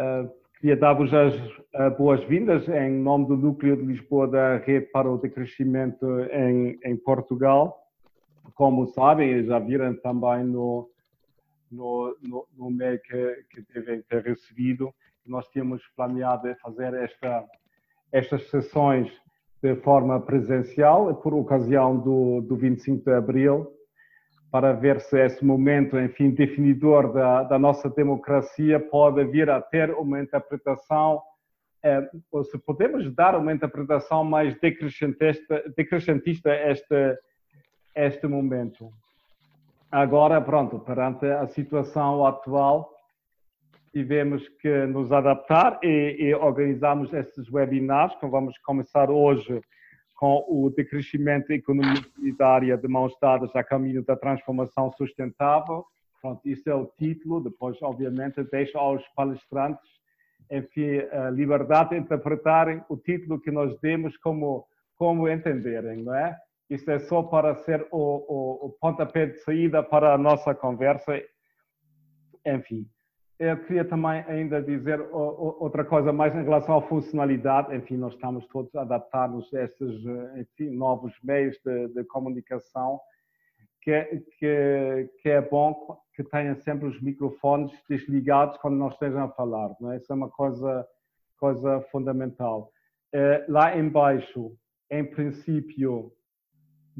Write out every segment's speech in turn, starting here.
Uh, queria dar-vos as uh, boas-vindas em nome do Núcleo de Lisboa da Rede para o Decrescimento em, em Portugal. Como sabem, já viram também no, no, no, no que, que devem ter recebido, nós tínhamos planeado fazer esta, estas sessões de forma presencial, por ocasião do, do 25 de Abril, para ver se esse momento, enfim, definidor da, da nossa democracia pode vir a ter uma interpretação, eh, ou se podemos dar uma interpretação mais decrescentista, decrescentista a este, este momento. Agora, pronto, perante a situação atual, tivemos que nos adaptar e, e organizamos estes webinars, que vamos começar hoje com o decrescimento da economia solidária de mãos dadas a caminho da transformação sustentável. Pronto, isso é o título. Depois, obviamente, deixo aos palestrantes, enfim, a liberdade de interpretarem o título que nós demos como, como entenderem, não é? Isso é só para ser o, o, o pontapé de saída para a nossa conversa. Enfim. Eu queria também ainda dizer outra coisa mais em relação à funcionalidade. Enfim, nós estamos todos adaptados a estes enfim, novos meios de, de comunicação, que, que, que, é bom que tenham sempre os microfones desligados quando nós estejam a falar. Não é? Isso é uma coisa, coisa fundamental. Eh, lá embaixo, em princípio,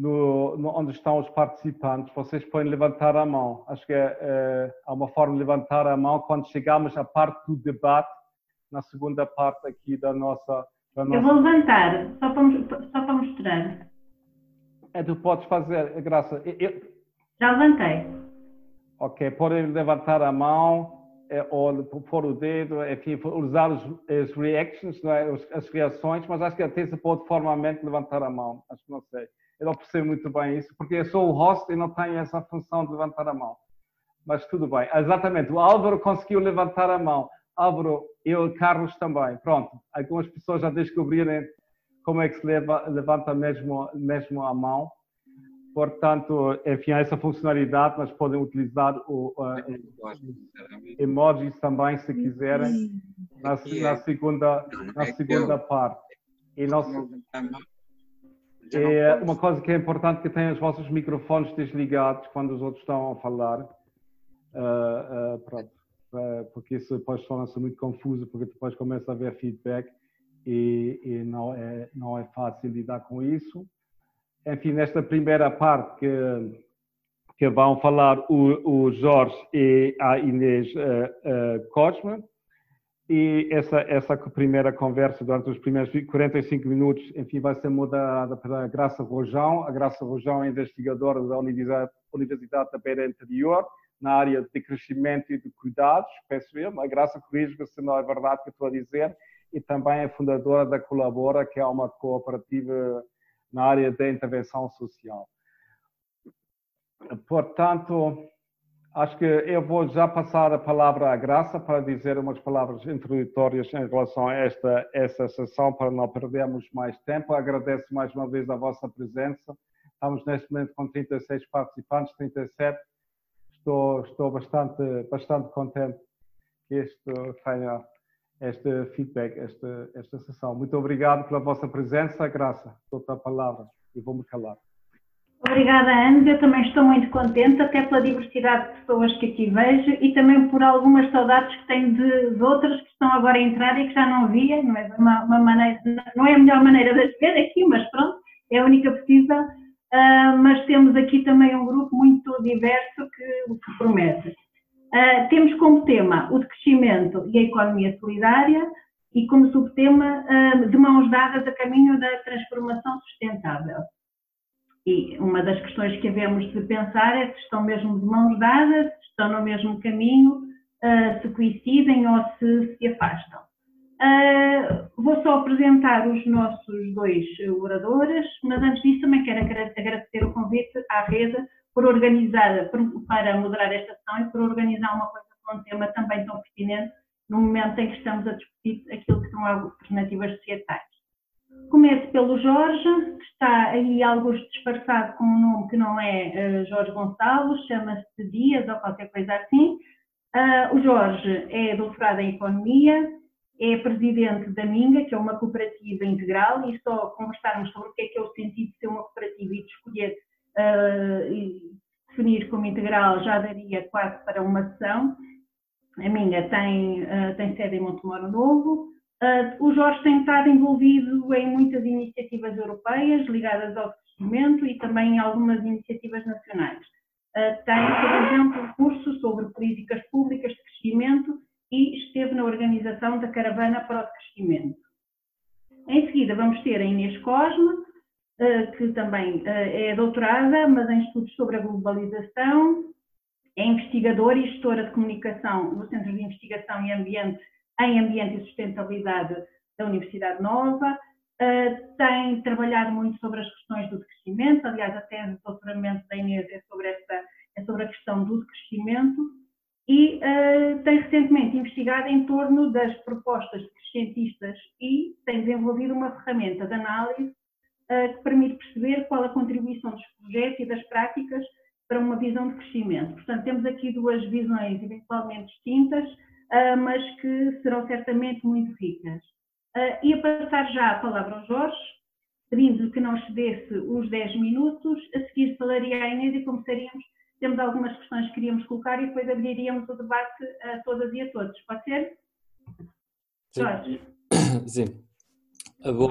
no, no, onde estão os participantes, vocês podem levantar a mão. Acho que é, é, há uma forma de levantar a mão quando chegamos à parte do debate, na segunda parte aqui da nossa. Da nossa... Eu vou levantar, só para, só para mostrar. É, tu podes fazer, Graça. Eu... Já levantei. Ok, podem levantar a mão é, ou pôr o dedo, enfim, usar os, as reactions, é? as reações, mas acho que até se pode formalmente levantar a mão. Acho que não sei. Eu não percebo muito bem isso, porque eu sou o host e não tenho essa função de levantar a mão. Mas tudo bem. Exatamente, o Álvaro conseguiu levantar a mão. Álvaro, eu e Carlos também. Pronto, algumas pessoas já descobriram como é que se leva, levanta mesmo, mesmo a mão. Portanto, enfim, essa funcionalidade, mas podem utilizar o uh, emojis também, se quiserem, na, na segunda, na segunda parte. E nós, é uma coisa que é importante que tenham os vossos microfones desligados quando os outros estão a falar. Uh, uh, pronto. Uh, porque isso depois torna-se muito confuso, porque depois começa a haver feedback e, e, não, é, não é fácil lidar com isso. Enfim, nesta primeira parte que, que vão falar o, o Jorge e a Inês Cosma, e essa, essa primeira conversa, durante os primeiros 45 minutos, enfim, vai ser moderada pela Graça Rojão. A Graça Rojão é investigadora da Universidade, Universidade da Beira Interior, na área de crescimento e de cuidados, peço eu. A Graça corrige se não é verdade que estou a dizer. E também é fundadora da Colabora, que é uma cooperativa na área da intervenção social. Portanto, Acho que eu vou já passar a palavra à Graça para dizer umas palavras introdutórias em relação a esta, esta sessão, para não perdermos mais tempo. Agradeço mais uma vez a vossa presença. Estamos neste momento com 36 participantes, 37. Estou, estou bastante, bastante contente que isto tenha este feedback, esta, esta sessão. Muito obrigado pela vossa presença, Graça. Dou-te a palavra e vou-me calar. Obrigada, Ana. Eu também estou muito contente, até pela diversidade de pessoas que aqui vejo e também por algumas saudades que tenho de, de outras que estão agora a entrar e que já não via. Não é, uma, uma maneira, não é a melhor maneira de as ver aqui, mas pronto, é a única possível. Uh, mas temos aqui também um grupo muito diverso que, que promete. Uh, temos como tema o decrescimento e a economia solidária e como subtema uh, de mãos dadas a caminho da transformação sustentável. E uma das questões que havemos de pensar é se estão mesmo de mãos dadas, se estão no mesmo caminho, uh, se coincidem ou se se afastam. Uh, vou só apresentar os nossos dois oradores, mas antes disso também quero agradecer o convite à rede por organizar, para moderar esta sessão e por organizar uma coisa com um tema também tão pertinente no momento em que estamos a discutir aquilo que são alternativas societais. Começo pelo Jorge, que está aí algo disfarçado com um nome que não é uh, Jorge Gonçalves, chama-se Dias ou qualquer coisa assim. Uh, o Jorge é doutorado em Economia, é presidente da Minga, que é uma cooperativa integral, e só conversarmos sobre o que é que é o sentido de ser uma cooperativa e de escolher uh, e definir como integral já daria quase para uma sessão. A Minga tem, uh, tem sede em Montemoro Novo. Uh, o Jorge tem estado envolvido em muitas iniciativas europeias ligadas ao crescimento e também em algumas iniciativas nacionais. tem, por exemplo, cursos sobre políticas públicas de crescimento e esteve na organização da Caravana para o Crescimento. Em seguida, vamos ter a Inês Cosme, eh, que também é doutorada, mas em estudos sobre a globalização, é investigadora e gestora de comunicação no Centro de Investigação e Ambiente, em Ambiente e Sustentabilidade da Universidade Nova, eh, tem trabalhado muito sobre as questões do decrescimento, aliás, a tese de doutoramento da Inês é sobre, essa, é sobre a questão do decrescimento, e uh, tem recentemente investigado em torno das propostas cientistas e tem desenvolvido uma ferramenta de análise uh, que permite perceber qual a contribuição dos projetos e das práticas para uma visão de crescimento. Portanto, temos aqui duas visões eventualmente distintas, uh, mas que serão certamente muito ricas. Ia passar já a palavra ao Jorge, pedindo que não excedesse os 10 minutos, a seguir falaria a Inês e começaríamos temos algumas questões que queríamos colocar e depois abriríamos o debate a todas e a todos. Pode ser? Sim. Jorge. Sim. Ah, bom,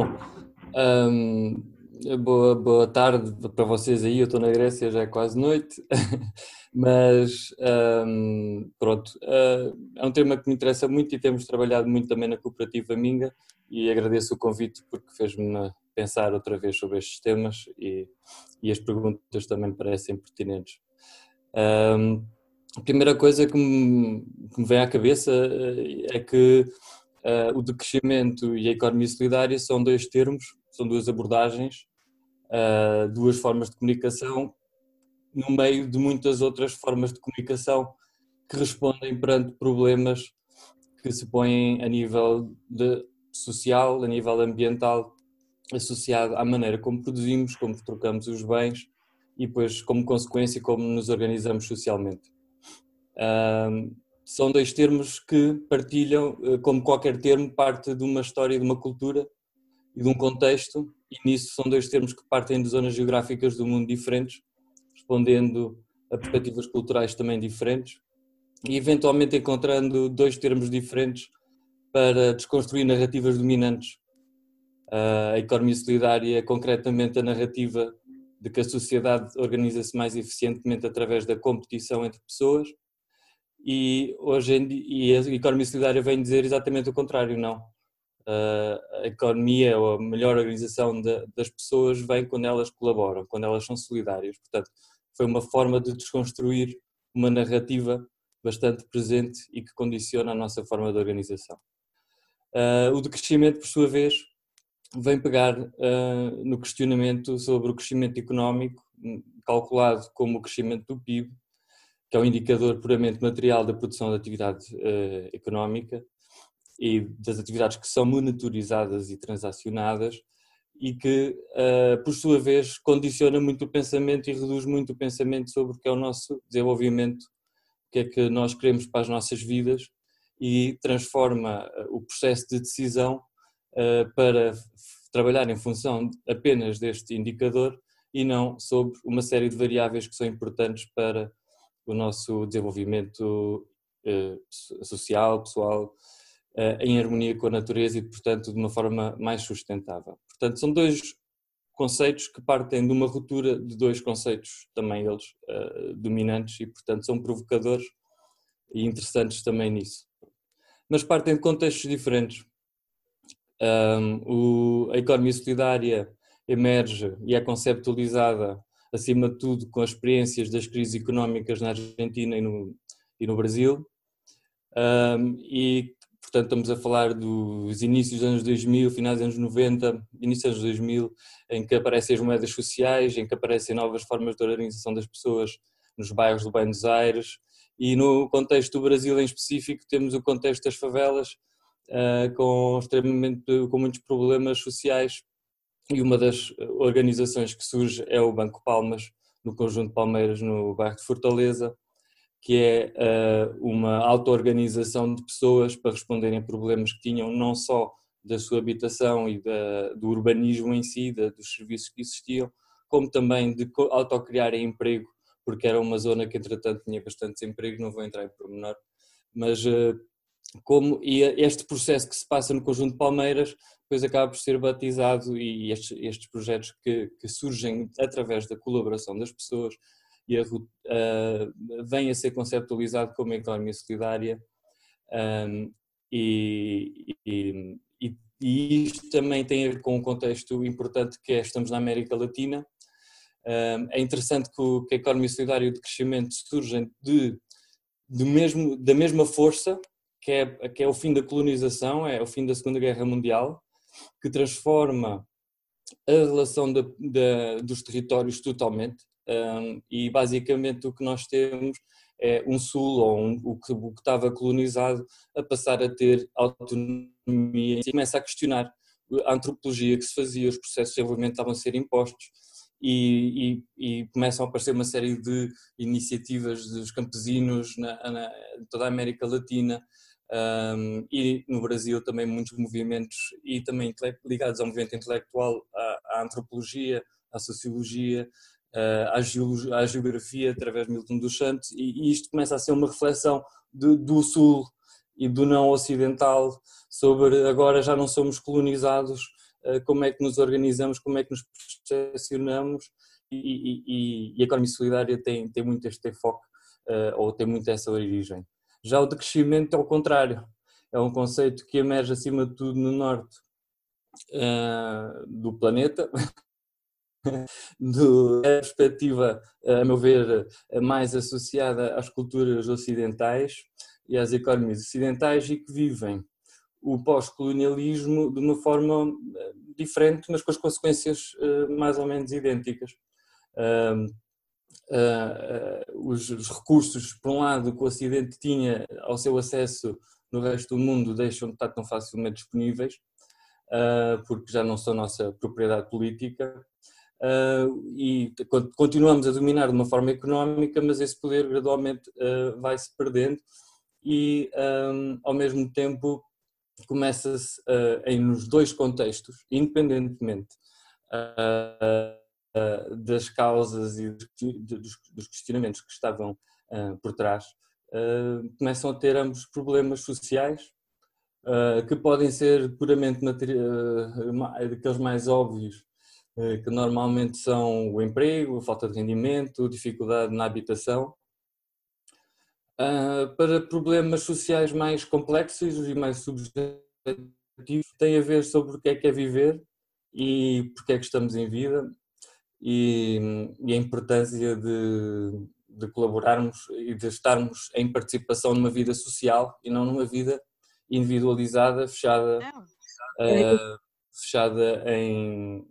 um, boa, boa tarde para vocês aí. Eu estou na Grécia, já é quase noite, mas um, pronto. Uh, é um tema que me interessa muito e temos trabalhado muito também na Cooperativa Minga e agradeço o convite porque fez-me pensar outra vez sobre estes temas e, e as perguntas também me parecem pertinentes. Um, a primeira coisa que me, que me, vem à cabeça eh, é que uh, o decrescimento e a economia solidária são dois termos, são duas abordagens, uh, duas formas de comunicação, no meio de muitas outras formas de comunicação que respondem perante problemas que se põem a nível de social, a nível ambiental, associado à maneira como produzimos, como trocamos os bens e depois, como consequência, como nos organizamos socialmente. Um, são dois termos que partilham, eh, como qualquer termo, parte de uma história, de uma cultura e de um contexto, e nisso são dois termos que partem de zonas geográficas do mundo diferentes, respondendo a perspectivas culturais também diferentes, e eventualmente encontrando dois termos diferentes para desconstruir narrativas dominantes. A economia solidária, concretamente a narrativa de que a sociedade organiza-se mais eficientemente através da competição entre pessoas e hoje em e a economia solidária vem dizer exatamente o contrário, não. A economia ou a melhor organização das pessoas vem quando elas colaboram, quando elas são solidárias. Portanto, foi uma forma de desconstruir uma narrativa bastante presente e que condiciona a nossa forma de organização. O decrescimento, por sua vez, vem pegar uh, no questionamento sobre o crescimento económico, calculado como o crescimento do PIB, que é um indicador puramente material da produção da atividade uh, económica e das atividades que são monitorizadas e transacionadas e que, uh, por sua vez, condiciona muito o pensamento e reduz muito o pensamento sobre o que é o nosso desenvolvimento, o que é que nós queremos para as nossas vidas e transforma o processo de decisão eh, para trabalhar em função apenas deste indicador e não sobre uma série de variáveis que são importantes para o nosso desenvolvimento eh, social, pessoal, eh, em harmonia com a natureza e, portanto, de uma forma mais sustentável. Portanto, são dois conceitos que partem de uma ruptura de dois conceitos, também eles dominantes e, portanto, são provocadores e interessantes também nisso. Mas partem de contextos diferentes. Um, o, a economia solidária emerge e é conceptualizada, acima de tudo, com as experiências das crises económicas na Argentina e no, e no Brasil. Um, e, portanto, estamos a falar dos inícios dos anos 2000, finais dos anos 90, inícios dos anos 2000, em que aparecem as moedas sociais, em que aparecem novas formas de organização das pessoas nos bairros do Buenos Aires. E no contexto do Brasil em específico, temos o contexto das favelas, uh, com extremamente com muitos problemas sociais e uma das organizações que surge é o Banco Palmas no conjunto Palmeiras no bairro de Fortaleza que é uma auto-organização de pessoas para responderem a problemas que tinham não só da sua habitação e da, do urbanismo em si, da, dos serviços que existiam, como também de autocriarem emprego, porque era uma zona que entretanto tinha bastante desemprego, não vou entrar em pormenor, mas como e este processo que se passa no conjunto de Palmeiras depois acaba por ser batizado e estes, estes projetos que, que, surgem através da colaboração das pessoas e a, uh, vem a ser conceptualizado como economia solidária um, e, e, e, isto também tem a ver com um contexto importante que é estamos na América Latina. Um, é interessante que, o, que a economia solidária de crescimento surgem de, de mesmo, da mesma força que é, que é o fim da colonização, é o fim da Segunda Guerra Mundial, que transforma a relação dos territórios totalmente um, e basicamente o que nós temos é um sul ou um, o, que, o que estava colonizado a passar a ter autonomia. E começa a questionar a antropologia que se fazia, os processos de desenvolvimento estavam a ser impostos e, e, e, começam a aparecer uma série de iniciativas dos campesinos na, na toda a América Latina um, e no Brasil também muitos movimentos e também ligados ao movimento intelectual, à, à antropologia, à sociologia, à, geologia, à, geografia através de Milton dos Santos e, isto começa a ser uma reflexão de, do Sul e do não ocidental sobre agora já não somos colonizados, uh, como é que nos organizamos, como é que nos percepcionamos e, e, e a economia solidária tem, tem muito este foco uh, ou tem muito essa origem. Já o decrescimento é o contrário, é um conceito que emerge acima de tudo no norte do planeta, do, a perspectiva, a meu ver, mais associada às culturas ocidentais e às economias ocidentais e que vivem o pós-colonialismo de uma forma eh, diferente, mas com as consequências eh, mais ou menos idênticas. Uh, os, os, recursos, por um lado, que o Ocidente tinha ao seu acesso no resto do mundo deixam de estar tão facilmente disponíveis, uh, porque já não são nossa propriedade política, uh, e continuamos a dominar de uma forma económica, mas esse poder gradualmente vai-se perdendo e, um, ao mesmo tempo, começa-se em nos dois contextos, independentemente uh, das causas e dos, questionamentos que estavam uh, por trás, uh, começam a ter ambos problemas sociais que podem ser puramente daqueles mais óbvios, que normalmente são o emprego, a falta de rendimento, dificuldade na habitação, para problemas sociais mais complexos e mais subjetivos, tem a ver sobre o que é que é viver e porque é que estamos em vida e, e a importância de, de, colaborarmos e de estarmos em participação numa vida social e não numa vida individualizada, fechada, uh, fechada em,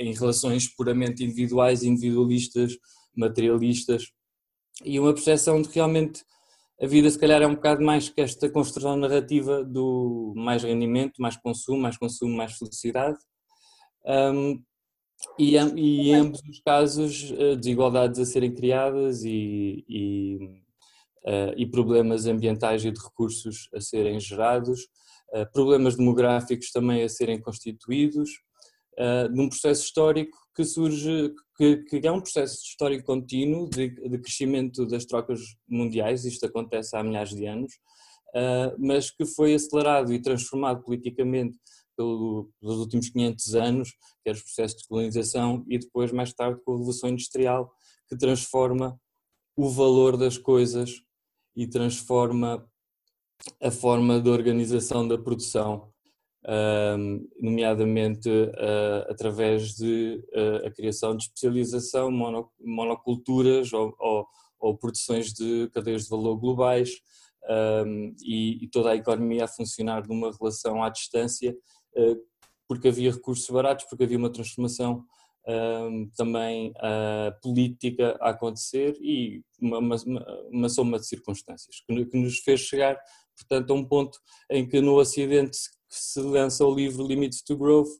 em relações puramente individuais, individualistas, materialistas e uma percepção de que realmente a vida se calhar é um bocado mais que esta construção narrativa do mais rendimento, mais consumo, mais consumo, mais felicidade. Um, e, e em ambos os casos, eh, desigualdades a serem criadas e, e, uh, e, problemas ambientais e de recursos a serem gerados, uh, problemas demográficos também a serem constituídos, uh, num processo histórico que surge, que, que, é um processo histórico contínuo de, de, crescimento das trocas mundiais, isto acontece há milhares de anos, mas que foi acelerado e transformado politicamente pelo, pelos últimos 500 anos, que é os processos de colonização, e depois, mais tarde, com a Revolução Industrial, que transforma o valor das coisas e transforma a forma de organização da produção, nomeadamente uh, através de uh, a criação de especialização, mono, monoculturas ou, ou, ou, produções de cadeias de valor globais um, e, e, toda a economia a funcionar numa relação à distância eh, porque havia recursos baratos, porque havia uma transformação ehm, também política a acontecer e uma, uma, uma soma de circunstâncias que, que nos fez chegar, portanto, a um ponto em que no Ocidente se lança o livro Limits to Growth,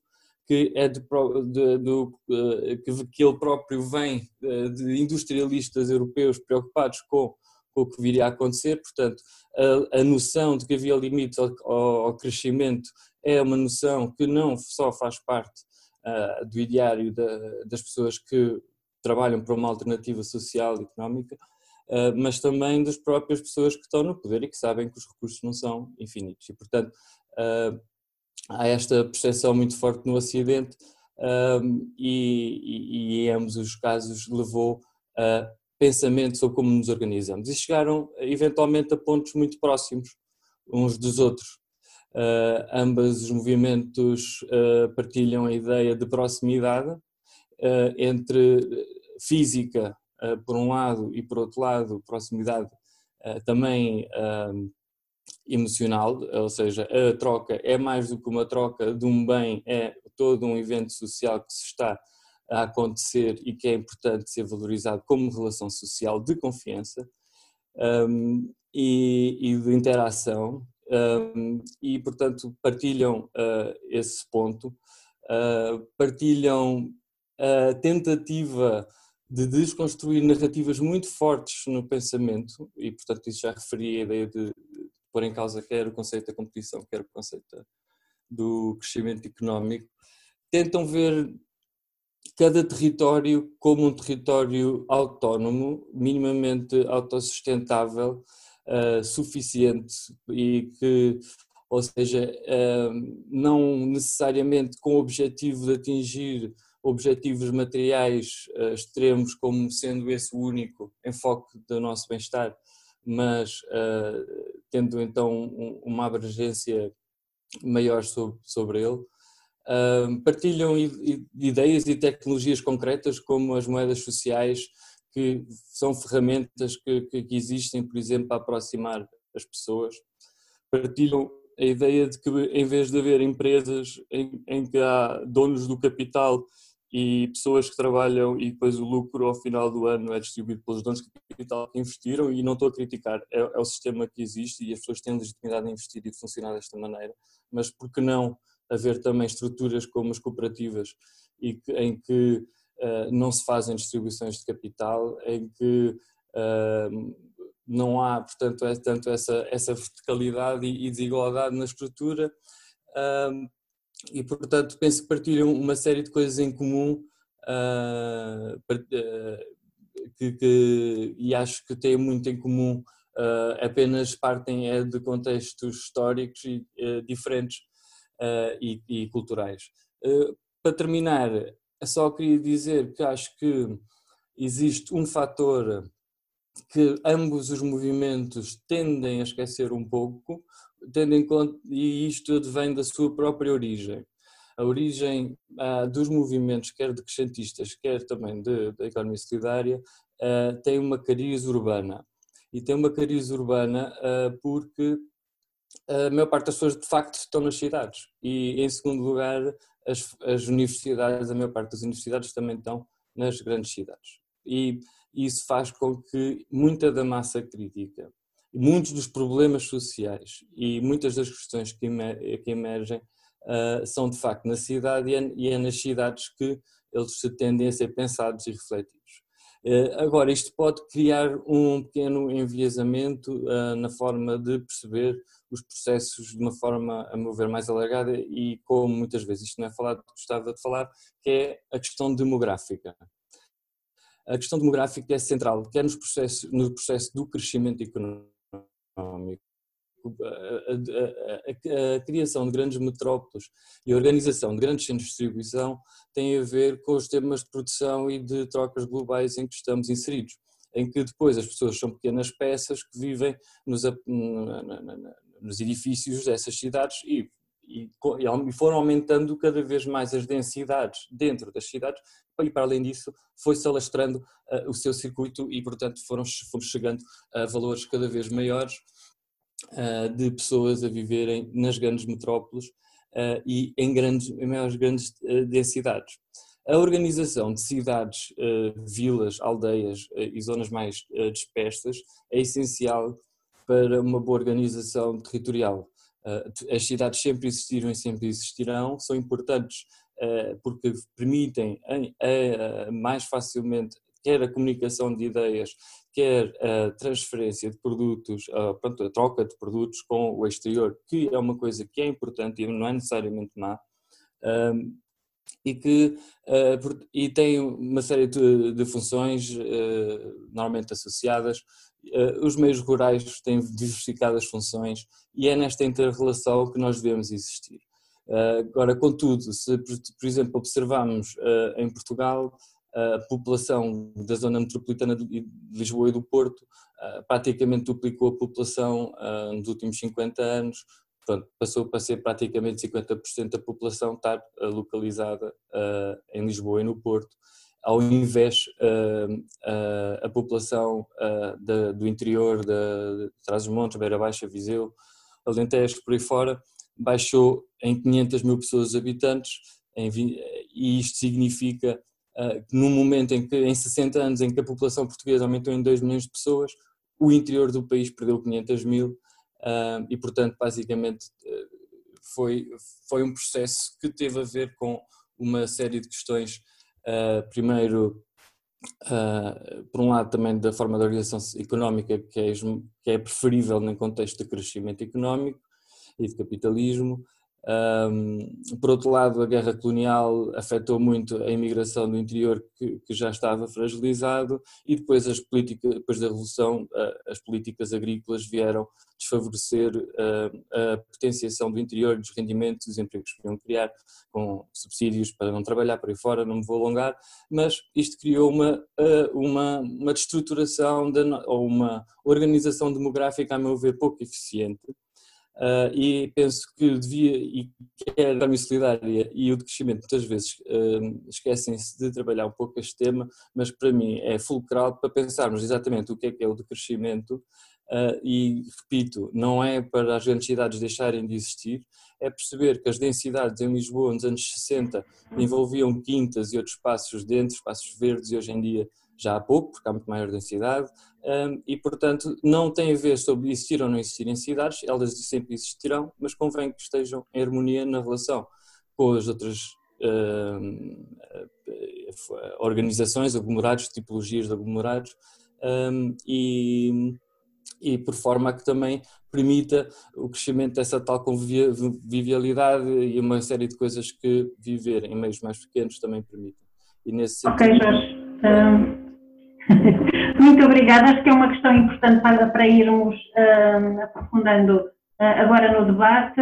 que é de, de, de, que, que ele próprio vem de industrialistas europeus preocupados com com o que viria a acontecer, portanto, a, a noção de que havia limites ao, ao, crescimento é uma noção que não só faz parte uh, do ideário da, das pessoas que trabalham para uma alternativa social e económica, uh, mas também das próprias pessoas que estão no poder e que sabem que os recursos não são infinitos. E, portanto, uh, há esta percepção muito forte no Ocidente e, e, e, em ambos os casos levou a pensamento sobre como nos organizamos e chegaram eventualmente a pontos muito próximos uns dos outros. Uh, ambos os movimentos uh, partilham a ideia de proximidade uh, entre física, por um lado, e por outro lado, proximidade também emocional, ou seja, a troca é mais do que uma troca de um bem, é todo um evento social que se está a acontecer e que é importante ser valorizado como relação social de confiança um, e, e, de interação um, e, portanto, partilham uh, esse ponto, uh, partilham a tentativa de desconstruir narrativas muito fortes no pensamento e, portanto, isso já referi a ideia de, de pôr em causa quer o conceito da competição, quer o conceito do crescimento económico, tentam ver cada território como um território autónomo, minimamente autossustentável, uh, suficiente e que, ou seja, uh, não necessariamente com o objetivo de atingir objetivos materiais uh, extremos como sendo esse o único enfoque do nosso bem-estar, mas tendo então um, uma abrangência maior sobre, sobre ele partilham ideias e tecnologias concretas como as moedas sociais, que são ferramentas que, que existem, por exemplo, para aproximar as pessoas. Partilham a ideia de que, em vez de haver empresas em, em que há donos do capital e pessoas que trabalham e depois o lucro ao final do ano é distribuído pelos donos de capital que investiram e não estou a criticar, é, é o sistema que existe e as pessoas têm legitimidade a investir e de funcionar desta maneira, mas por que não haver também estruturas como as cooperativas e que, em que uh, não se fazem distribuições de capital, em que uh, não há, portanto, é, tanto essa, essa verticalidade e, e desigualdade na estrutura uh, e, portanto, penso que partilham uma série de coisas em comum que, que, e acho que têm muito em comum, apenas partem é de contextos históricos e, diferentes uh, e, e, culturais. Uh, para terminar, só queria dizer que acho que existe um fator que ambos os movimentos tendem a esquecer um pouco, tendo em conta, e isto vem da sua própria origem. A origem uh, dos movimentos, quer decrescentistas, quer também da economia solidária, uh, tem uma cariz urbana. E tem uma cariz urbana uh, porque a maior parte das pessoas de facto estão nas cidades e em segundo lugar as, as universidades, a maior parte das universidades também estão nas grandes cidades e isso faz com que muita da massa crítica, muitos dos problemas sociais e muitas das questões que, emergem uh, são de facto na cidade e é, é nas cidades que eles tendem a ser pensados e refletidos. Eh, agora, isto pode criar um pequeno enviesamento eh, na forma de perceber os processos de uma forma, a meu ver, mais alargada e como muitas vezes isto não é falado, gostava de falar, que é a questão demográfica. A questão demográfica é central, quer nos processos, no processo do crescimento económico, a, a, a, a, criação de grandes metrópoles e a organização de grandes centros de distribuição tem a ver com os temas de produção e de trocas globais em que estamos inseridos, em que depois as pessoas são pequenas peças que vivem nos, nos edifícios dessas cidades e, e, e foram aumentando cada vez mais as densidades dentro das cidades e para além disso foi-se alastrando uh, o seu circuito e portanto foram, fomos chegando a valores cada vez maiores uh, de pessoas a viverem nas grandes metrópoles uh, e em, grandes, em maiores grandes densidades. A organização de cidades, vilas, aldeias e zonas mais dispersas é essencial para uma boa organização territorial. As cidades sempre existiram e sempre existirão, são importantes porque permitem mais facilmente quer a comunicação de ideias, quer a transferência de produtos, a, pronto, a troca de produtos com o exterior, que é uma coisa que é importante e não é necessariamente má, e que e tem uma série de, de funções normalmente associadas. Uh, os meios rurais têm diversificadas funções e é nesta inter-relação que nós devemos existir. agora, contudo, se por exemplo observarmos em Portugal a população da zona metropolitana de Lisboa e do Porto praticamente duplicou a população nos últimos 50 anos, pronto, passou para ser praticamente 50% da população estar localizada em Lisboa e no Porto, ao invés uh, a população da, do interior de Trás-os-Montes, Beira Baixa, Viseu, Alentejo, por aí fora, baixou em 500 mil pessoas habitantes, em, e isto significa que no momento em que, em 60 anos, em que a população portuguesa aumentou em 2 milhões de pessoas, o interior do país perdeu 500 mil uh, e, portanto, basicamente uh, foi, foi um processo que teve a ver com uma série de questões, uh, primeiro, por um lado também da forma de organização económica que é, que é preferível no contexto de crescimento económico e de capitalismo, um, por outro lado, a guerra colonial afetou muito a imigração do interior que, que, já estava fragilizado e depois as políticas, depois da revolução, as políticas agrícolas vieram desfavorecer a, a potenciação do interior, dos rendimentos, dos empregos que iam criar, com subsídios para não trabalhar por aí fora, não me vou alongar, mas isto criou uma, uma, uma destruturação de, ou uma organização demográfica, a meu ver, pouco eficiente Uh, e penso que devia, e que a economia solidária e o crescimento muitas vezes uh, esquecem-se de trabalhar um pouco este tema, mas para mim é fulcral para pensarmos exatamente o que é que é o decrescimento uh, e, repito, não é para as grandes cidades deixarem de existir, é perceber que as densidades em Lisboa nos anos 60 envolviam quintas e outros espaços dentro, espaços verdes e hoje em dia já há pouco, porque há muito maior densidade, e portanto não tem a ver sobre existir ou não existir em cidades, elas sempre existirão, mas convém que estejam em harmonia na relação com as outras organizações, aglomerados, tipologias de aglomerados, e, e por forma a que também permita o crescimento dessa tal convivialidade e uma série de coisas que viver em meios mais pequenos também permite. E nesse sentido, ok, Jorge. Muito obrigada. Acho que é uma questão importante para, para irmos uh, aprofundando uh, agora no debate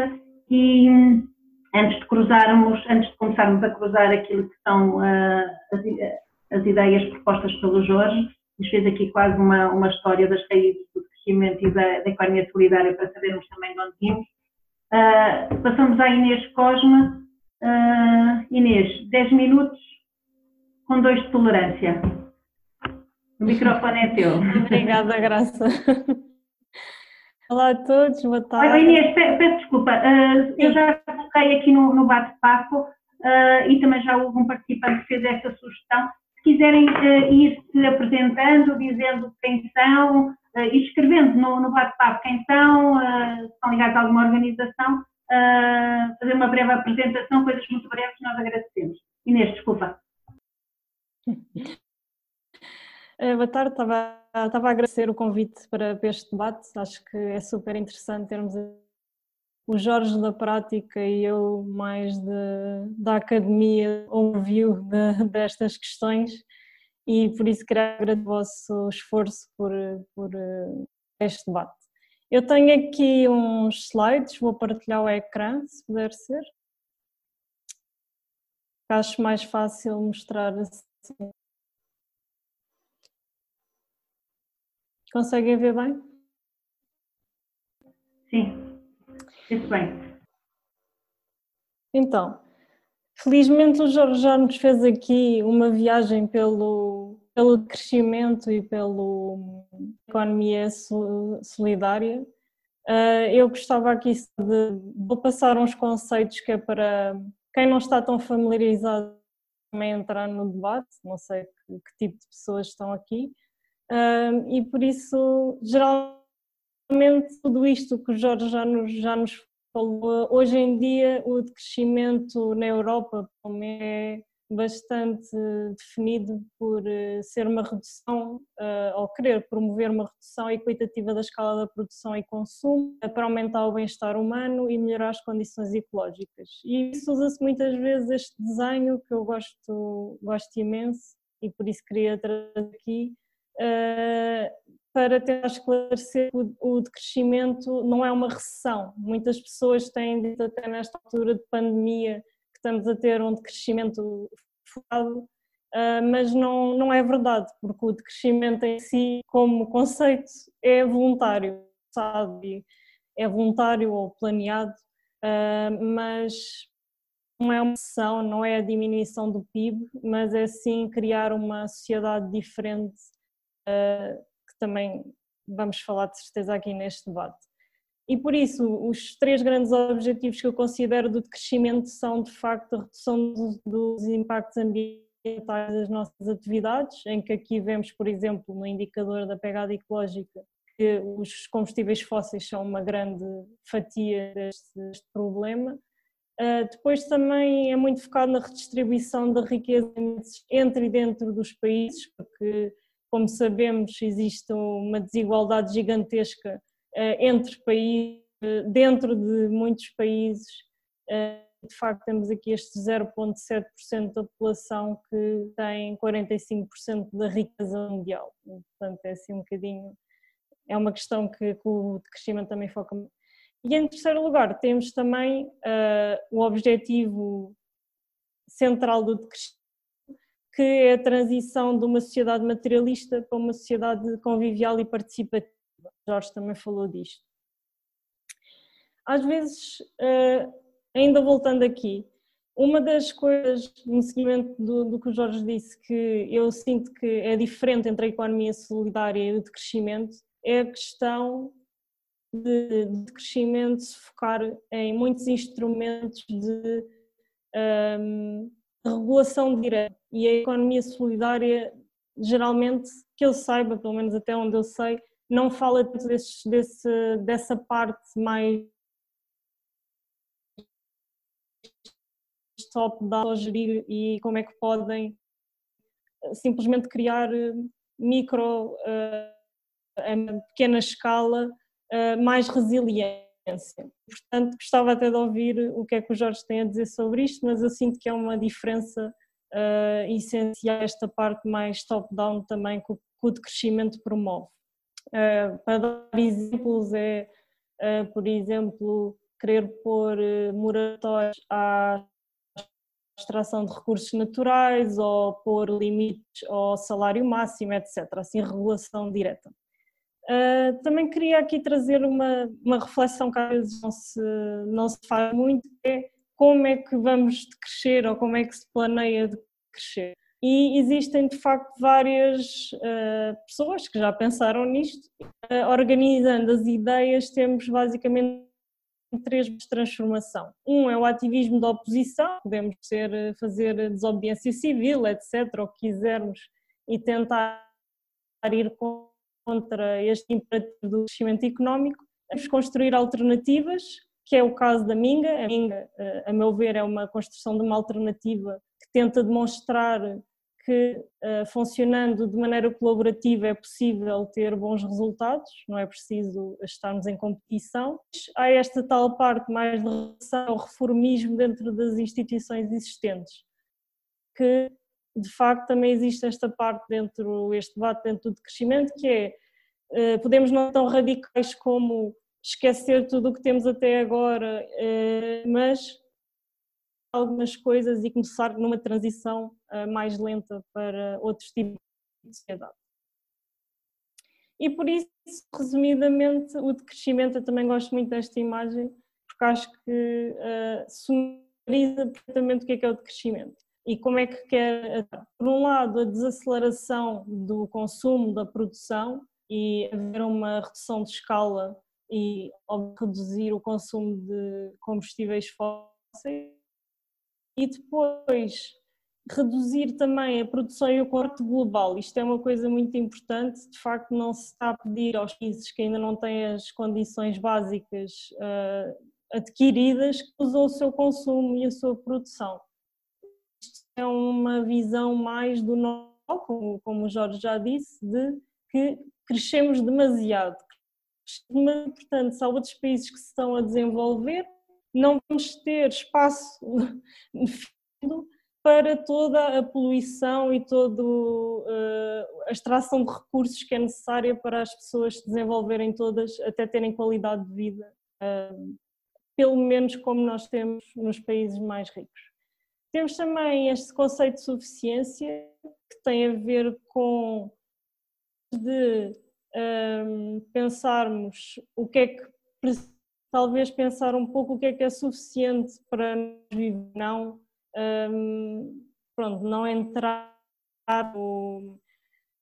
e um, antes de cruzarmos, antes de começarmos a cruzar aquilo que são uh, as, as, ideias propostas pelo Jorge, nos fez aqui quase uma, uma história das raízes do crescimento e da, da economia solidária para sabermos também de onde vimos. passamos à Inês Cosma. Inês, 10 minutos com dois de tolerância. O microfone é teu. Obrigada, Graça. Olá a todos, boa tarde. Oi, Inês, peço desculpa, uh, eu já coloquei aqui no, no bate-papo uh, e também já houve um participante que fez essa sugestão. Se quiserem uh, ir se apresentando, dizendo quem são e escrevendo no, no bate-papo quem são, se estão ligados a alguma organização, fazer uma breve apresentação, coisas muito breves, nós agradecemos. Inês, desculpa. Eh, boa tarde, estava, estava a agradecer o convite para, para este debate, acho que é super interessante termos o Jorge da prática e eu mais de, da academia overview de, destas questões e por isso quero agradecer o vosso esforço por, por eh, este debate. Eu tenho aqui uns slides, vou partilhar o ecrã, se puder ser. Acho mais fácil mostrar assim. Conseguem ver bem? Sim, isso bem. Então, felizmente o Jorge já nos fez aqui uma viagem pelo, pelo crescimento e pela economia solidária. Ah, eu gostava aqui de, de passar uns conceitos que é para quem não está tão familiarizado também entrar no debate, não sei que, que tipo de pessoas estão aqui e por isso, geralmente, tudo isto que o Jorge já nos, já nos falou, hoje em dia o crescimento na Europa é bastante definido por eh, ser uma redução, eh, ou querer promover uma redução equitativa da escala da produção e consumo para aumentar o bem-estar humano e melhorar as condições ecológicas. E isso usa-se muitas vezes este desenho que eu gosto, gosto imenso e por isso queria trazer aqui, eh, para tentar esclarecer que o decrescimento não é uma recessão. Muitas pessoas têm dito até nesta altura de pandemia que estamos a ter um decrescimento focado, ah, mas não, não é verdade, porque o decrescimento em si, como conceito, é voluntário, sabe? É voluntário ou planeado, ah, mas não é uma ação, não é a diminuição do PIB, mas é sim criar uma sociedade diferente, que também vamos falar de certeza aqui neste debate. E por isso, os três grandes objetivos que eu considero do crescimento são, de facto, a redução dos impactos ambientais das nossas atividades, em que aqui vemos, por exemplo, no indicador da pegada ecológica, que os combustíveis fósseis são uma grande fatia deste, deste problema. Uh, depois também é muito focado na redistribuição da riqueza entre e dentro dos países, porque, como sabemos, existe uma desigualdade gigantesca eh, entre países, dentro de muitos países, eh, de facto temos aqui este 0,7% da população que tem 45% da riqueza mundial. Portanto, é assim um bocadinho, é uma questão que, que o crescimento também foca. E em terceiro lugar, temos também uh, o objetivo central do decrescimento, que é a transição de uma sociedade materialista para uma sociedade convivial e participativa. Jorge também falou disto. Às vezes, eh, ainda voltando aqui, uma das coisas, no seguimento do, do, que o Jorge disse, que eu sinto que é diferente entre a economia solidária e o de crescimento, é a questão de, de crescimento se focar em muitos instrumentos de, um, regulação direta. E a economia solidária, geralmente, que eu saiba, pelo menos até onde eu sei, não fala desse, desse, dessa parte mais top-down gerir e como é que podem eh, simplesmente criar eh, micro, uh, a pequena escala, uh, mais resiliência. Portanto, gostava até de ouvir o que é que o Jorge tem a dizer sobre isto, mas eu sinto que é uma diferença uh, essencial esta parte mais top-down também que o, que o decrescimento promove. Uh, para dar exemplos, é, uh, por exemplo, querer pôr uh, moratórios à extração de recursos naturais ou pôr limites ao salário máximo, etc. Assim, regulação direta. Uh, também queria aqui trazer uma, uma reflexão que às vezes não se, não se faz muito, é como é que vamos crescer ou como é que se planeia de crescer. E existem de facto várias uh, pessoas que já pensaram nisto. Uh, organizando as ideias, temos basicamente três de transformação. Um é o ativismo da oposição, podemos ser, fazer desobediência civil, etc., o que quisermos, e tentar ir contra este imperativo do crescimento económico. Vamos construir alternativas, que é o caso da Minga. A Minga, a meu ver, é uma construção de uma alternativa que tenta demonstrar que uh, funcionando de maneira colaborativa é possível ter bons resultados, não é preciso estarmos em competição. Há esta tal parte mais de relação ao reformismo dentro das instituições existentes, que de facto também existe esta parte dentro, este debate dentro do crescimento, que é, uh, podemos não tão radicais como esquecer tudo o que temos até agora, uh, mas algumas coisas e começar numa transição uh, mais lenta para outros tipos de sociedade. E por isso, resumidamente, o decrescimento, eu também gosto muito desta imagem, porque acho que uh, sumariza perfeitamente o que é, que é o decrescimento e como é que quer, por um lado, a desaceleração do consumo, da produção e haver uma redução de escala e reduzir o consumo de combustíveis fósseis e depois reduzir também a produção e o corte global. Isto é uma coisa muito importante, de facto não se está a pedir aos países que ainda não têm as condições básicas uh, adquiridas que usam o seu consumo e a sua produção. É uma visão mais do normal, como, como o Jorge já disse, de que crescemos demasiado. Portanto, se há outros países que se estão a desenvolver, não vamos ter espaço para toda a poluição e toda uh, a extração de recursos que é necessária para as pessoas se desenvolverem todas, até terem qualidade de vida, uh, pelo menos como nós temos nos países mais ricos. Temos também este conceito de suficiência, que tem a ver com de um, pensarmos o que é que talvez pensar um pouco o que é que é suficiente para viver, não um, pronto, não entrar no,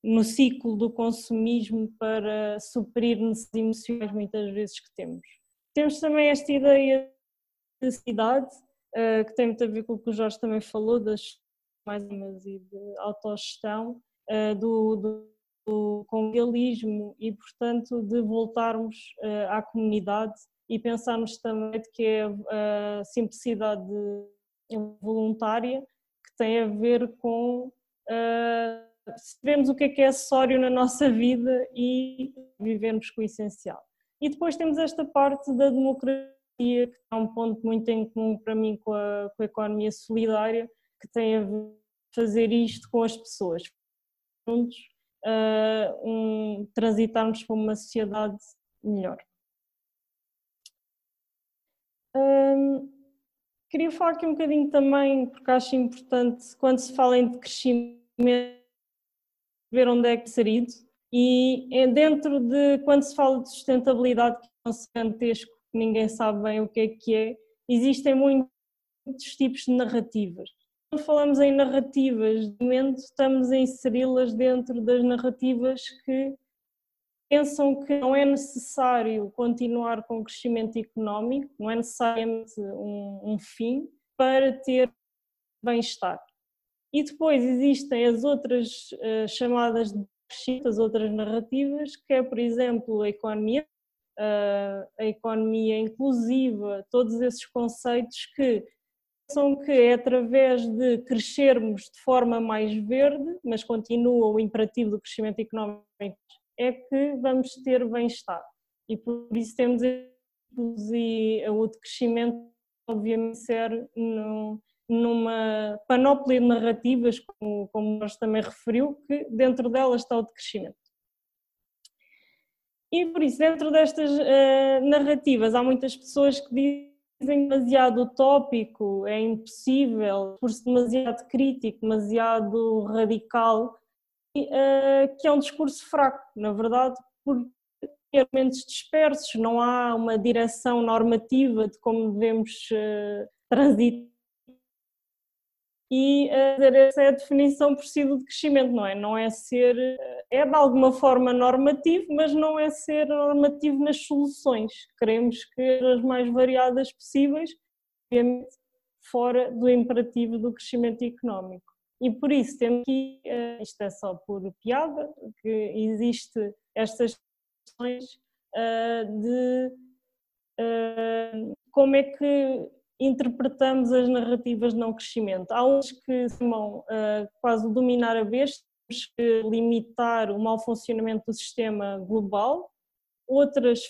no, ciclo do consumismo para suprir necessidades emocionais muitas vezes que temos. Temos também esta ideia de cidade, que tem muito a ver com o que o Jorge também falou, das mais e de autogestão, uh, do, do realismo e, portanto, de voltarmos uh, à comunidade e pensarmos também de que é a simplicidade voluntária que tem a ver com uh, sabemos o que é que é acessório na nossa vida e vivermos com o essencial. E depois temos esta parte da democracia, que é um ponto muito em comum para mim com a, com a economia solidária, que tem a ver fazer isto com as pessoas, juntos, uh, um, transitarmos para uma sociedade melhor. Um, queria falar aqui um bocadinho também, porque acho importante, quando se fala em crescimento, ver onde é que inserido. E é dentro de, quando se fala de sustentabilidade, que é um gigantesco, ninguém sabe bem o que é que é, existem muitos tipos de narrativas. Quando falamos em narrativas, de momento estamos a inseri-las dentro das narrativas que pensam que não é necessário continuar com o crescimento económico, não é necessariamente um, um fim para ter bem-estar. E depois existem as outras uh, chamadas de as outras narrativas, que é, por exemplo, a economia, a economia inclusiva, todos esses conceitos que pensam que é através de crescermos de forma mais verde, mas continua o imperativo do crescimento económico é que vamos ter bem-estar. E por isso temos o crescimento, obviamente, ser numa panóplia de narrativas, como, como nós também referiu, que dentro delas está o decrescimento. E por isso, dentro destas uh, narrativas, há muitas pessoas que dizem demasiado utópico, é impossível, por ser demasiado crítico, demasiado radical, uh, que é um discurso fraco, na verdade, por elementos dispersos, não há uma direção normativa de como devemos uh, transitar. E uh, essa é a definição por si do crescimento, não é? Não é ser, é de alguma forma normativo, mas não é ser normativo nas soluções. Queremos que as mais variadas possíveis, obviamente fora do imperativo do crescimento económico. E por isso temos aqui, uh, isto é só por piada, que existe estas questões de como é que interpretamos as narrativas de não crescimento. Há uns que chamam quase dominar a besta, temos que limitar o mau funcionamento do sistema global, outras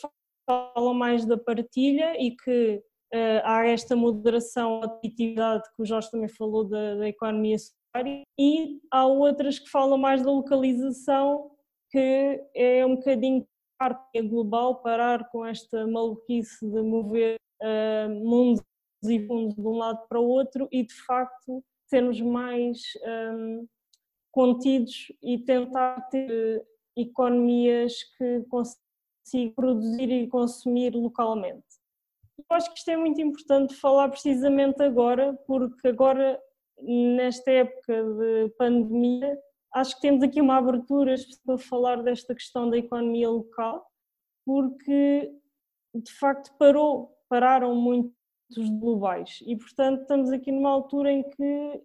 falam mais da partilha e que há esta moderação, atividade que o Jorge também falou da, da economia e há outras que falam mais da localização, que é um bocadinho parte global, parar com esta maluquice de mover uh, mundos e fundos de um lado para o outro e de facto sermos mais um, contidos e tentar ter economias que consigam produzir e consumir localmente. Eu acho que isto é muito importante falar precisamente agora, porque agora nesta época de pandemia, acho que temos aqui uma abertura para falar desta questão da economia local, porque de facto parou, pararam muitos globais e portanto estamos aqui numa altura em que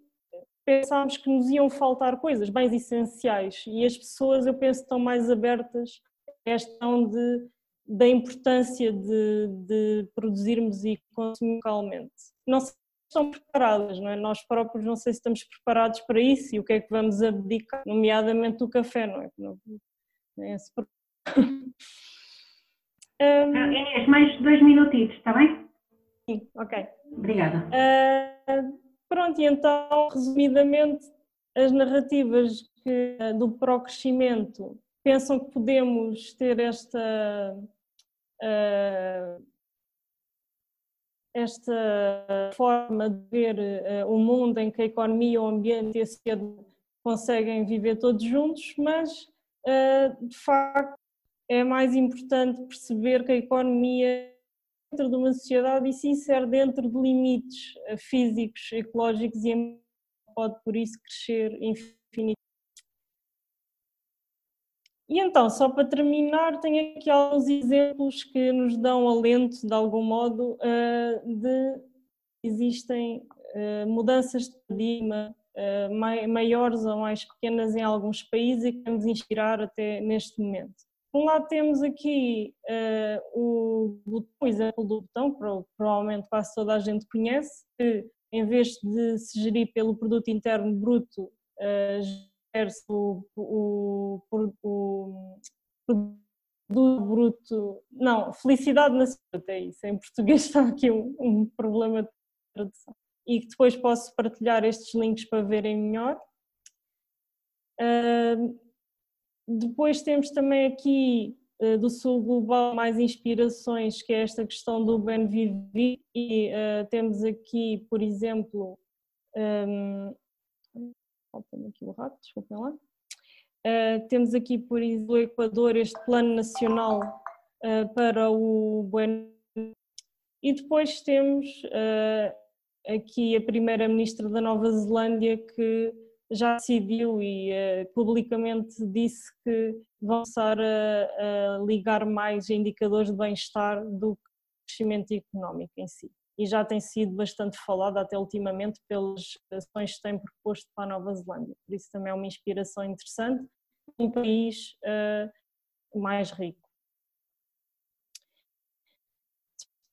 pensámos que nos iam faltar coisas, bens essenciais e as pessoas eu penso estão mais abertas esta questão de, da importância de, de produzirmos e consumir localmente. Não sei estão preparadas, não é? Nós próprios não sei se estamos preparados para isso e o que é que vamos abdicar, nomeadamente o café, não é? Não, é esse... um... Inês, mais dois minutitos, está bem? Sim, ok. Obrigada. Uh, pronto, e então, resumidamente, as narrativas que, do pró-crescimento pensam que podemos ter esta uh, esta forma de ver uh, o mundo em que a economia, o ambiente e a sociedade conseguem viver todos juntos, mas uh, de facto é mais importante perceber que a economia dentro de uma sociedade e se insere dentro de limites físicos, ecológicos e pode por isso crescer infinitamente. E então, só para terminar, tenho aqui alguns exemplos que nos dão alento, de algum modo, eh, de existem eh, mudanças de paradigma eh, maiores ou mais pequenas em alguns países e que nos inspirar até neste momento. Por um lado temos aqui o, o exemplo do botão, que provavelmente quase toda a gente conhece, que em vez de se gerir pelo produto interno bruto, o, o, o, o bruto. Não, felicidade na saúde, é isso. Em português está aqui um, um problema de tradução. E que depois posso partilhar estes links para verem melhor. Uh, depois temos também aqui uh, do Sul Global mais inspirações, que é esta questão do bem viver. E uh, temos aqui, por exemplo, um, falta-me aqui o rato, desculpem lá. Uh, temos aqui, por exemplo, o Equador, este plano nacional para o Bueno. E depois temos aqui a primeira-ministra da Nova Zelândia que já decidiu e publicamente disse que vão começar a, a ligar mais indicadores de bem-estar do que crescimento económico em si e já tem sido bastante falada até ultimamente pelas ações que tem proposto para a Nova Zelândia. Por isso também é uma inspiração interessante, um país uh, mais rico.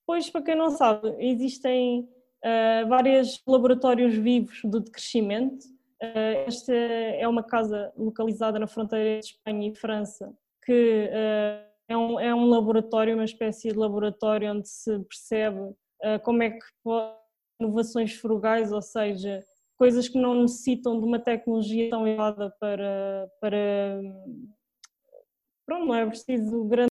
Depois, para quem não sabe, existem uh, vários laboratórios vivos do decrescimento. Uh, esta é uma casa localizada na fronteira de Espanha e França, que uh, é, um, é um laboratório, uma espécie de laboratório onde se percebe ah, como é que inovações frugais, ou seja, coisas que não necessitam de uma tecnologia tão elevada para, para pronto, não é preciso grande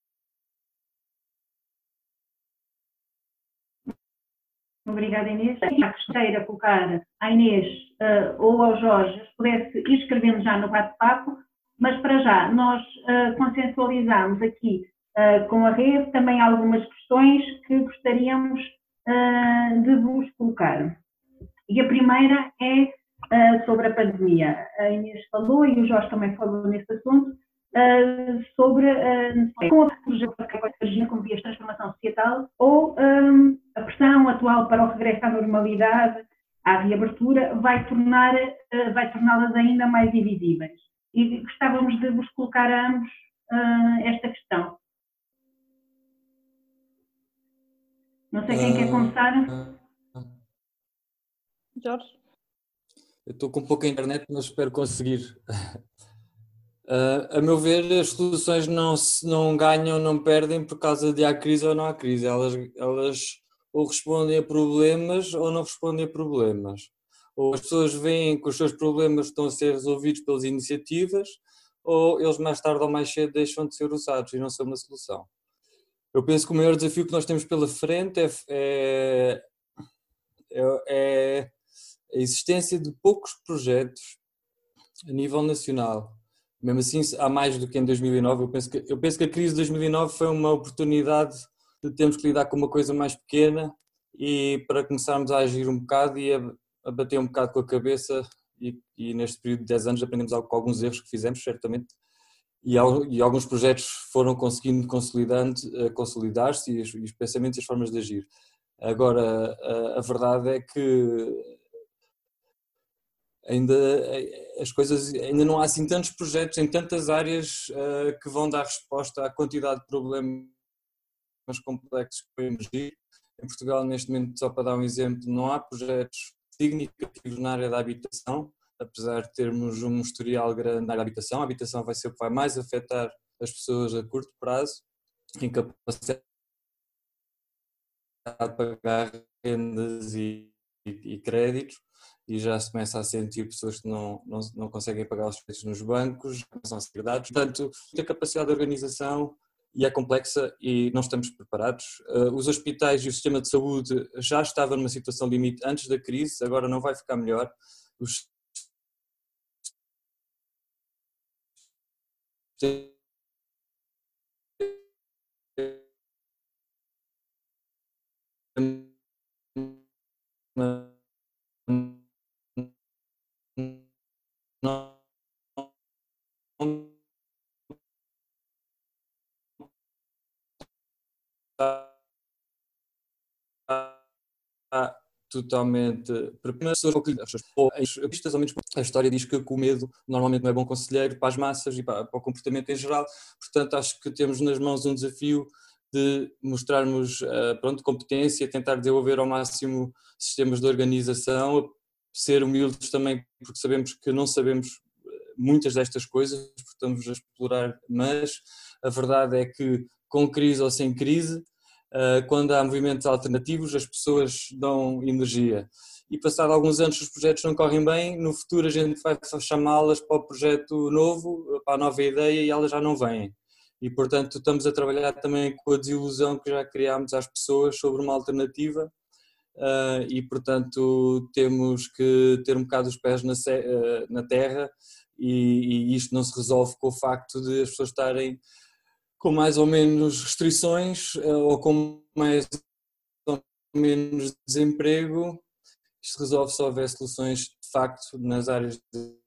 Obrigada, Inês. A de colocar à Inês uh, ou ao Jorge, se pudesse ir escrevendo já no bate-papo, mas para já nós uh, consensualizamos aqui uh, com a rede também algumas questões que gostaríamos de vos colocar. E a primeira é sobre a pandemia. A Inês falou e o Jorge também falou nesse assunto, uh, sobre uh, com a tecnologia como via transformação societal ou um, a pressão atual para o regresso à normalidade, à reabertura, vai tornar, vai torná-las ainda mais invisíveis. E gostávamos de vos colocar a ambos esta questão. Não sei quem uh, quer começar. Jorge? Eu estou com pouca internet, mas espero conseguir. Uh, a meu ver, as soluções não, não ganham, não perdem por causa de há crise ou não há crise. Elas, elas ou respondem a problemas ou não respondem a problemas. Ou as pessoas veem que os seus problemas estão a ser resolvidos pelas iniciativas, ou eles mais tarde ou mais cedo deixam de ser usados e não são uma solução. Eu penso que o maior desafio que nós temos pela frente é, é, é, é a existência de poucos projetos a nível nacional. Mesmo assim, há mais do que em 2009. Eu penso que, eu penso que a crise de 2009 foi uma oportunidade de termos que lidar com uma coisa mais pequena e para começarmos a agir um bocado e a, a bater um bocado com a cabeça. E, e, neste período de 10 anos aprendemos com alguns erros que fizemos, certamente, e, e, alguns projetos foram conseguindo eh, consolidar-se e, os pensamentos e as formas de agir. Agora, a, a verdade é que ainda eh, as coisas ainda não há assim tantos projetos em tantas áreas uh, que vão dar resposta à quantidade de problemas complexos que vão emergir Em Portugal, neste momento, só para dar um exemplo, não há projetos significativos na área da habitação, apesar de termos um historial grande na área da habitação. A habitação vai ser o que vai mais afetar as pessoas a curto prazo, incapacidade de pagar rendas e, e, e, créditos e já se começa a sentir pessoas que não, não, não conseguem pagar os créditos nos bancos, são segredados. Portanto, a capacidade de organização e é complexa e não estamos preparados. Uh, os hospitais e o sistema de saúde já estavam numa situação limite antes da crise, agora não vai ficar melhor. Os totalmente a história diz que o medo normalmente não é bom conselheiro para as massas e para, para o comportamento em geral, portanto acho que temos nas mãos um desafio de mostrarmos uh, pronto, competência, tentar desenvolver ao máximo sistemas de organização, ser humildes também, porque sabemos que não sabemos eh, muitas destas coisas, estamos a explorar, mas a verdade é que com crise ou sem crise, quando há movimentos alternativos, as pessoas dão energia. E passado alguns anos os projetos não correm bem, no futuro a gente vai chamá-las para o projeto novo, para a nova ideia e elas já não vêm e portanto estamos a trabalhar também com a desilusão que já criámos às pessoas sobre uma alternativa uh, e portanto temos que ter um bocado os pés na, uh, na terra e, e, isto não se resolve com o facto de as pessoas estarem com mais ou menos restrições uh, ou com mais ou menos desemprego isto resolve se houver soluções de facto nas áreas de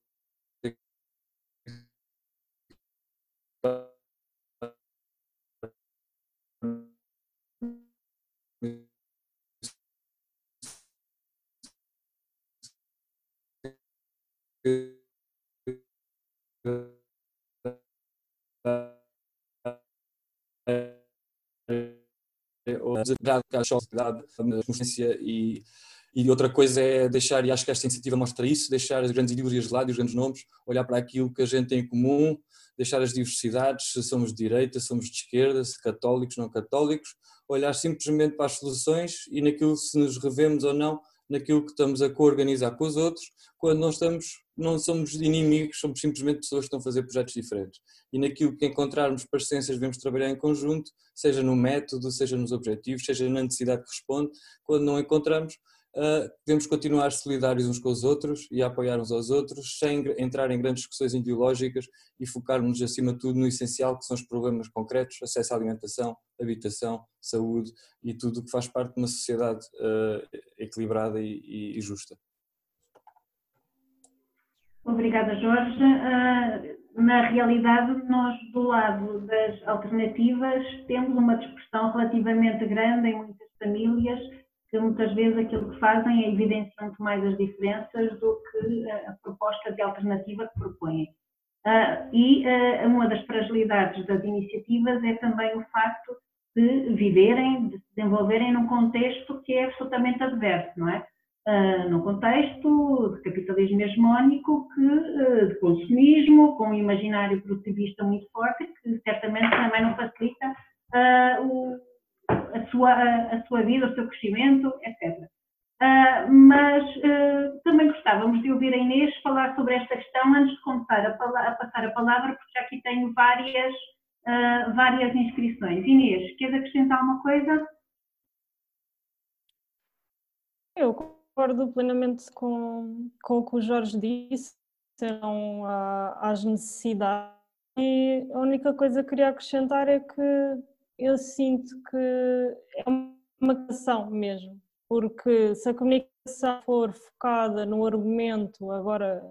consciência e, e outra coisa é deixar, e acho que esta iniciativa mostra isso, deixar as grandes ideologias de lado e os grandes nomes, olhar para aquilo que a gente tem em comum, deixar as diversidades, se somos de direita, se somos de esquerda, se católicos, não católicos, olhar simplesmente para as soluções e naquilo se nos revemos ou não naquilo que estamos a co-organizar com os outros, quando nós estamos, não somos inimigos, somos simplesmente pessoas que estão a fazer projetos diferentes. E naquilo que encontrarmos parecências, devemos trabalhar em conjunto, seja no método, seja nos objetivos, seja na necessidade que responde. Quando não encontramos, devemos continuar solidários uns com os outros e a apoiar uns aos outros, sem entrar em grandes discussões ideológicas e focarmos acima de tudo no essencial, que são os problemas concretos, acesso à alimentação, habitação, saúde e tudo o que faz parte de uma sociedade uh, equilibrada e, e, e, justa. Obrigada, Jorge. Uh, na realidade, nós do lado das alternativas temos uma dispersão relativamente grande em muitas famílias que muitas vezes aquilo que fazem é evidenciar muito mais as diferenças do que a proposta de alternativa que propõem. Uh, e uh, uma das fragilidades das iniciativas é também o facto de viverem, de se desenvolverem num contexto que é absolutamente adverso, não é? Uh, num contexto de capitalismo hegemónico, que, de consumismo, com um imaginário produtivista muito forte, que certamente também não facilita o a sua, a sua vida, o seu crescimento, etc. Uh, ah, mas uh, também gostávamos de ouvir a Inês falar sobre esta questão antes de começar a, a passar a palavra, porque já aqui tenho várias, uh, várias inscrições. Inês, queres acrescentar alguma coisa? Eu concordo plenamente com, com o que o Jorge disse, serão às necessidades. E a única coisa que queria acrescentar é que eu sinto que é uma comunicação mesmo, porque se a comunicação for focada no argumento, agora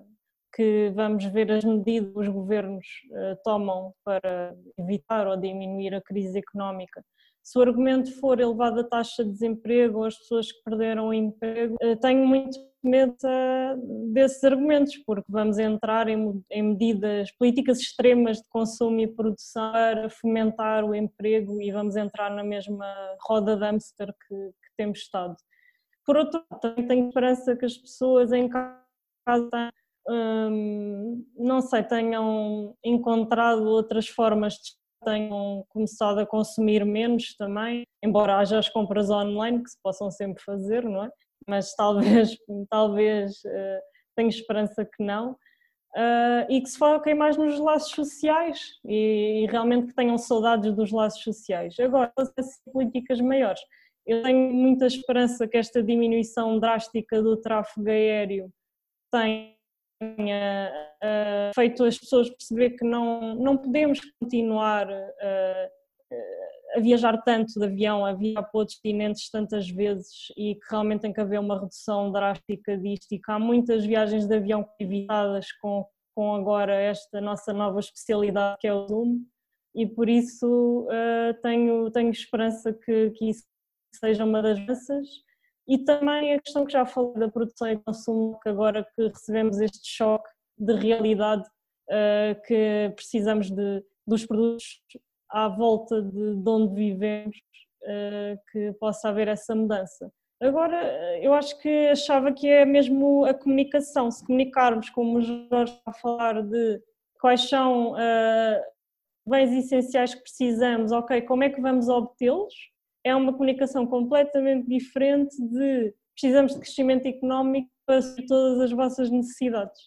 que vamos ver as medidas que os governos uh, tomam para evitar ou diminuir a crise económica, se o argumento for elevada taxa de desemprego ou as pessoas que perderam o emprego, eh, tenho muito medo desses argumentos, porque vamos entrar em, medidas, políticas extremas de consumo e produção para fomentar o emprego e vamos entrar na mesma roda de hamster que, que temos estado. Por outro lado, também tenho esperança que as pessoas em casa, hum, não sei, tenham encontrado outras formas de tenham começado a consumir menos também, embora haja as compras online que se possam sempre fazer, não é? Mas talvez, talvez uh, tenho esperança que não. Uh, e que se foquem mais nos laços sociais e, e, realmente que tenham saudades dos laços sociais. Agora, as políticas maiores. Eu tenho muita esperança que esta diminuição drástica do tráfego aéreo tenha uh, feito as pessoas perceber que não, não podemos continuar uh, a viajar tanto de avião, a viajar para outros continentes tantas vezes e que realmente tem que haver uma redução drástica disto e que há muitas viagens de avião evitadas com, com agora esta nossa nova especialidade que é o Zoom. E por isso uh, tenho, tenho esperança que, que isso seja uma das mudanças e também a questão que já falei da produção e consumo, que agora que recebemos este choque de realidade, uh, que precisamos de, dos produtos à volta de, de onde vivemos, uh, que possa haver essa mudança. Agora, eu acho que achava que é mesmo a comunicação, se comunicarmos, como o Jorge está a falar, de quais são uh, bens essenciais que precisamos, ok, como é que vamos obtê-los, é uma comunicação completamente diferente de precisamos de crescimento económico para todas as vossas necessidades.